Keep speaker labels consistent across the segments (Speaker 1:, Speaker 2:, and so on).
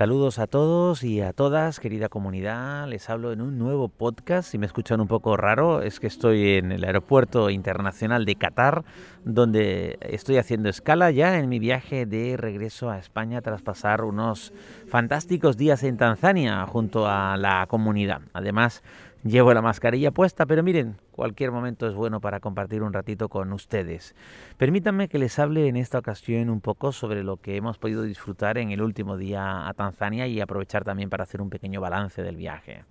Speaker 1: Saludos a todos y a todas, querida comunidad. Les hablo en un nuevo podcast. Si me escuchan un poco raro, es que estoy en el aeropuerto internacional de Qatar, donde estoy haciendo escala ya en mi viaje de regreso a España tras pasar unos fantásticos días en Tanzania junto a la comunidad. Además, Llevo la mascarilla puesta, pero miren, cualquier momento es bueno para compartir un ratito con ustedes. Permítanme que les hable en esta ocasión un poco sobre lo que hemos podido disfrutar en el último día a Tanzania y aprovechar también para hacer un pequeño balance del viaje.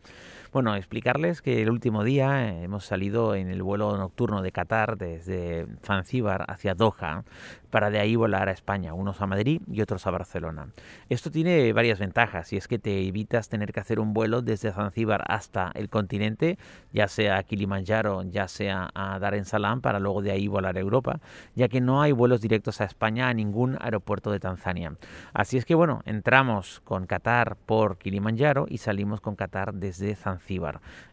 Speaker 1: Bueno, explicarles que el último día eh, hemos salido en el vuelo nocturno de Qatar desde Zanzíbar hacia Doha para de ahí volar a España, unos a Madrid y otros a Barcelona. Esto tiene varias ventajas y es que te evitas tener que hacer un vuelo desde Zanzíbar hasta el continente, ya sea a Kilimanjaro, ya sea a Dar en Salaam para luego de ahí volar a Europa, ya que no hay vuelos directos a España a ningún aeropuerto de Tanzania. Así es que bueno, entramos con Qatar por Kilimanjaro y salimos con Qatar desde Zanzíbar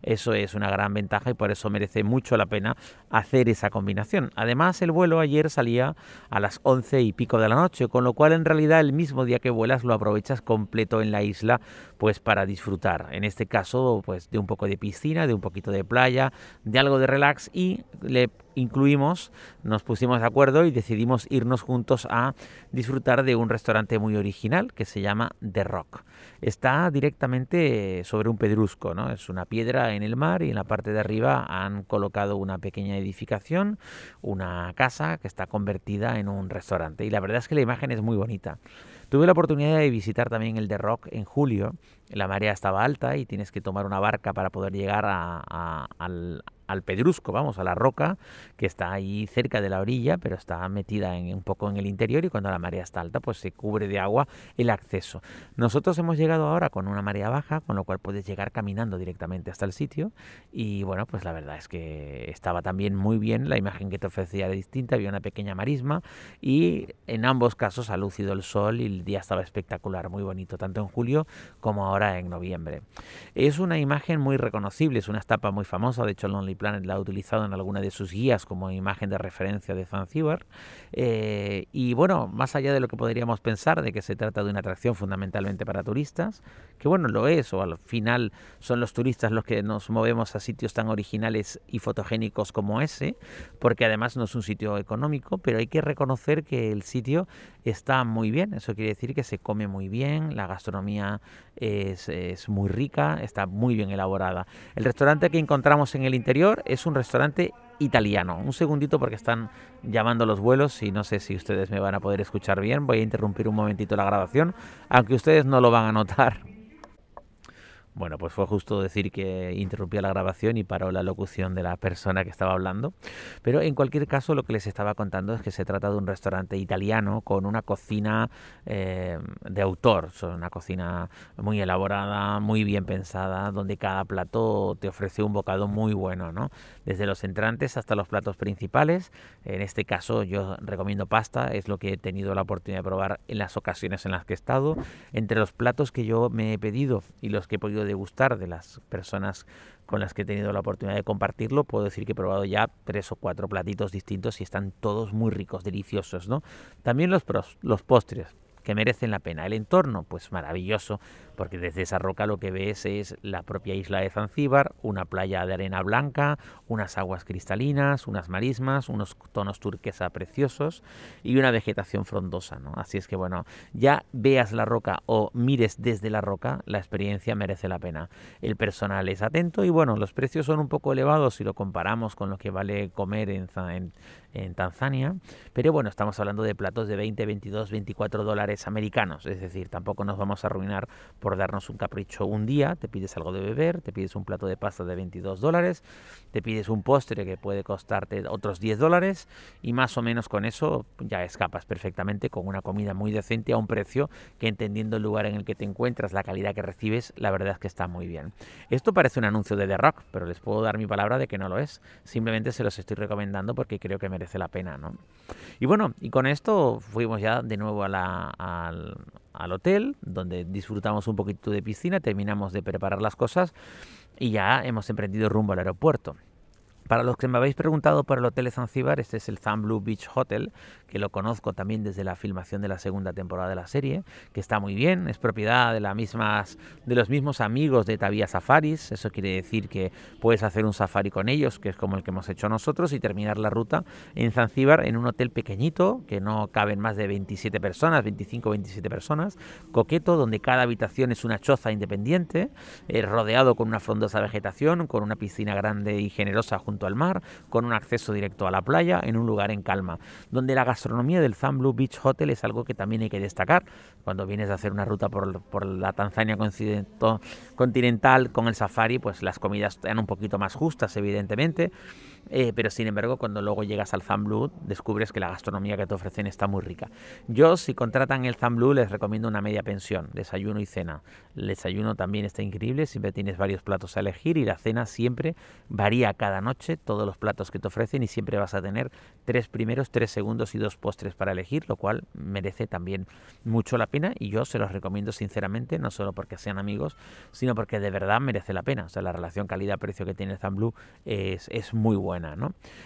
Speaker 1: eso es una gran ventaja y por eso merece mucho la pena hacer esa combinación. Además, el vuelo ayer salía a las 11 y pico de la noche, con lo cual en realidad el mismo día que vuelas lo aprovechas completo en la isla pues para disfrutar. En este caso, pues de un poco de piscina, de un poquito de playa, de algo de relax y le incluimos, nos pusimos de acuerdo y decidimos irnos juntos a disfrutar de un restaurante muy original que se llama The Rock. Está directamente sobre un pedrusco, ¿no? Es una piedra en el mar y en la parte de arriba han colocado una pequeña edificación, una casa que está convertida en un restaurante y la verdad es que la imagen es muy bonita. Tuve la oportunidad de visitar también el The Rock en julio. La marea estaba alta y tienes que tomar una barca para poder llegar a, al, al pedrusco, vamos, a la roca que está ahí cerca de la orilla, pero está metida en, un poco en el interior y cuando la marea está alta, pues se cubre de agua el acceso. Nosotros hemos llegado ahora con una marea baja, con lo cual puedes llegar caminando directamente hasta el sitio y bueno, pues la verdad es que estaba también muy bien, la imagen que te ofrecía era distinta, había una pequeña marisma y en ambos casos ha lucido el sol y el día estaba espectacular, muy bonito, tanto en julio como ahora en noviembre. Es una imagen muy reconocible, es una etapa muy famosa, de hecho Lonely Planet la ha utilizado en alguna de sus guías como imagen de referencia de Zanzíbar. Eh, y bueno, más allá de lo que podríamos pensar de que se trata de una atracción fundamentalmente para turistas, que bueno, lo es, o al final son los turistas los que nos movemos a sitios tan originales y fotogénicos como ese, porque además no es un sitio económico, pero hay que reconocer que el sitio está muy bien, eso quiere decir que se come muy bien, la gastronomía es, es muy rica, está muy bien elaborada. El restaurante que encontramos en el interior es un restaurante italiano. Un segundito porque están llamando los vuelos y no sé si ustedes me van a poder escuchar bien. Voy a interrumpir un momentito la grabación, aunque ustedes no lo van a notar bueno, pues fue justo decir que interrumpía la grabación y paró la locución de la persona que estaba hablando. Pero en cualquier caso, lo que les estaba contando es que se trata de un restaurante italiano con una cocina eh, de autor. Es una cocina muy elaborada, muy bien pensada, donde cada plato te ofrece un bocado muy bueno, ¿no? Desde los entrantes hasta los platos principales. En este caso, yo recomiendo pasta, es lo que he tenido la oportunidad de probar en las ocasiones en las que he estado. Entre los platos que yo me he pedido y los que he podido degustar de las personas con las que he tenido la oportunidad de compartirlo, puedo decir que he probado ya tres o cuatro platitos distintos y están todos muy ricos, deliciosos, ¿no? También los, los postres que merecen la pena. El entorno, pues maravilloso, porque desde esa roca lo que ves es la propia isla de Zanzíbar, una playa de arena blanca, unas aguas cristalinas, unas marismas, unos tonos turquesa preciosos y una vegetación frondosa, ¿no? Así es que bueno, ya veas la roca o mires desde la roca, la experiencia merece la pena. El personal es atento y bueno, los precios son un poco elevados si lo comparamos con lo que vale comer en, en, en Tanzania, pero bueno, estamos hablando de platos de 20, 22, 24 dólares americanos, es decir, tampoco nos vamos a arruinar por darnos un capricho un día, te pides algo de beber, te pides un plato de pasta de 22 dólares, te pides un postre que puede costarte otros 10 dólares y más o menos con eso ya escapas perfectamente con una comida muy decente a un precio que entendiendo el lugar en el que te encuentras, la calidad que recibes, la verdad es que está muy bien. Esto parece un anuncio de The Rock, pero les puedo dar mi palabra de que no lo es, simplemente se los estoy recomendando porque creo que merece la pena, ¿no? Y bueno, y con esto fuimos ya de nuevo a la, al hotel, donde disfrutamos un poquito de piscina, terminamos de preparar las cosas y ya hemos emprendido rumbo al aeropuerto. Para los que me habéis preguntado por el Hotel Zanzíbar, este es el Blue Beach Hotel, que lo conozco también desde la filmación de la segunda temporada de la serie, que está muy bien, es propiedad de, las mismas, de los mismos amigos de Tavia Safaris, eso quiere decir que puedes hacer un safari con ellos, que es como el que hemos hecho nosotros, y terminar la ruta en Zanzíbar en un hotel pequeñito, que no caben más de 27 personas, 25 o 27 personas, coqueto, donde cada habitación es una choza independiente, eh, rodeado con una frondosa vegetación, con una piscina grande y generosa junto al mar, con un acceso directo a la playa, en un lugar en calma, donde la gastronomía del Zam Blue Beach Hotel es algo que también hay que destacar. Cuando vienes a hacer una ruta por, por la Tanzania continental con el safari, pues las comidas están un poquito más justas, evidentemente eh, pero sin embargo, cuando luego llegas al Blue descubres que la gastronomía que te ofrecen está muy rica. Yo, si contratan el Blue les recomiendo una media pensión, desayuno y cena. El desayuno también está increíble, siempre tienes varios platos a elegir y la cena siempre varía cada noche, todos los platos que te ofrecen y siempre vas a tener tres primeros, tres segundos y dos postres para elegir, lo cual merece también mucho la pena y yo se los recomiendo sinceramente, no solo porque sean amigos, sino porque de verdad merece la pena. O sea, la relación calidad-precio que tiene el Blue es, es muy buena.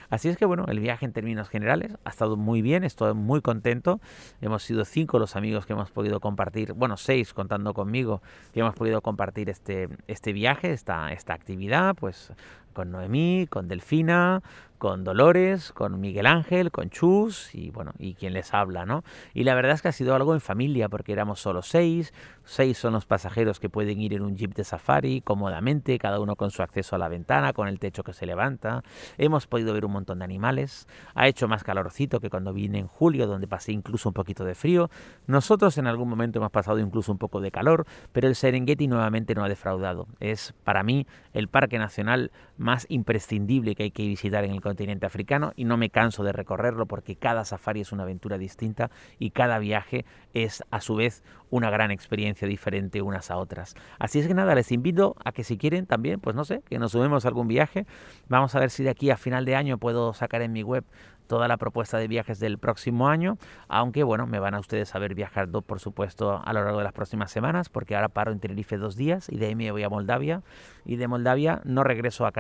Speaker 1: Así es que bueno, el viaje en términos generales ha estado muy bien, estoy muy contento. Hemos sido cinco los amigos que hemos podido compartir, bueno, seis contando conmigo, que hemos podido compartir este, este viaje, esta, esta actividad, pues con Noemí, con Delfina, con Dolores, con Miguel Ángel, con Chus y bueno, y quien les habla, ¿no? Y la verdad es que ha sido algo en familia porque éramos solo seis, seis son los pasajeros que pueden ir en un jeep de safari cómodamente, cada uno con su acceso a la ventana, con el techo que se levanta. Hemos podido ver un montón de animales, ha hecho más calorcito que cuando vine en julio, donde pasé incluso un poquito de frío. Nosotros en algún momento hemos pasado incluso un poco de calor, pero el Serengeti nuevamente no ha defraudado. Es para mí el parque nacional más imprescindible que hay que visitar en el continente africano y no me canso de recorrerlo porque cada safari es una aventura distinta y cada viaje es a su vez una gran experiencia diferente unas a otras. Así es que nada, les invito a que si quieren también, pues no sé, que nos subimos a algún viaje. Vamos a ver si de aquí a final de año puedo sacar en mi web toda la propuesta de viajes del próximo año, aunque bueno, me van a ustedes a ver viajar, por supuesto, a lo largo de las próximas semanas, porque ahora paro en Tenerife dos días y de ahí me voy a Moldavia, y de Moldavia no regreso a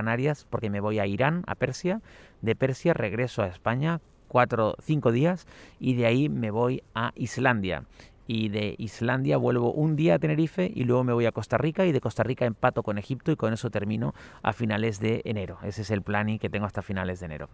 Speaker 1: Porque me voy a Irán, a Persia, de Persia regreso a España cuatro, cinco días y de ahí me voy a Islandia y de Islandia vuelvo un día a Tenerife y luego me voy a Costa Rica y de Costa Rica empato con Egipto y con eso termino a finales de enero. Ese es el planning que tengo hasta finales de enero.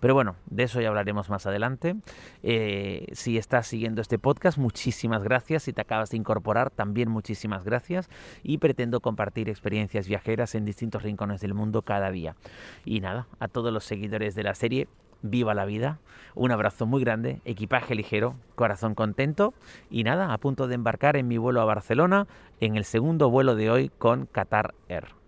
Speaker 1: Pero bueno, de eso ya hablaremos más adelante. Eh, si estás siguiendo este podcast, muchísimas gracias. Si te acabas de incorporar, también muchísimas gracias. Y pretendo compartir experiencias viajeras en distintos rincones del mundo cada día. Y nada, a todos los seguidores de la serie, viva la vida. Un abrazo muy grande, equipaje ligero, corazón contento y nada, a punto de embarcar en mi vuelo a Barcelona en el segundo vuelo de hoy con Qatar Air.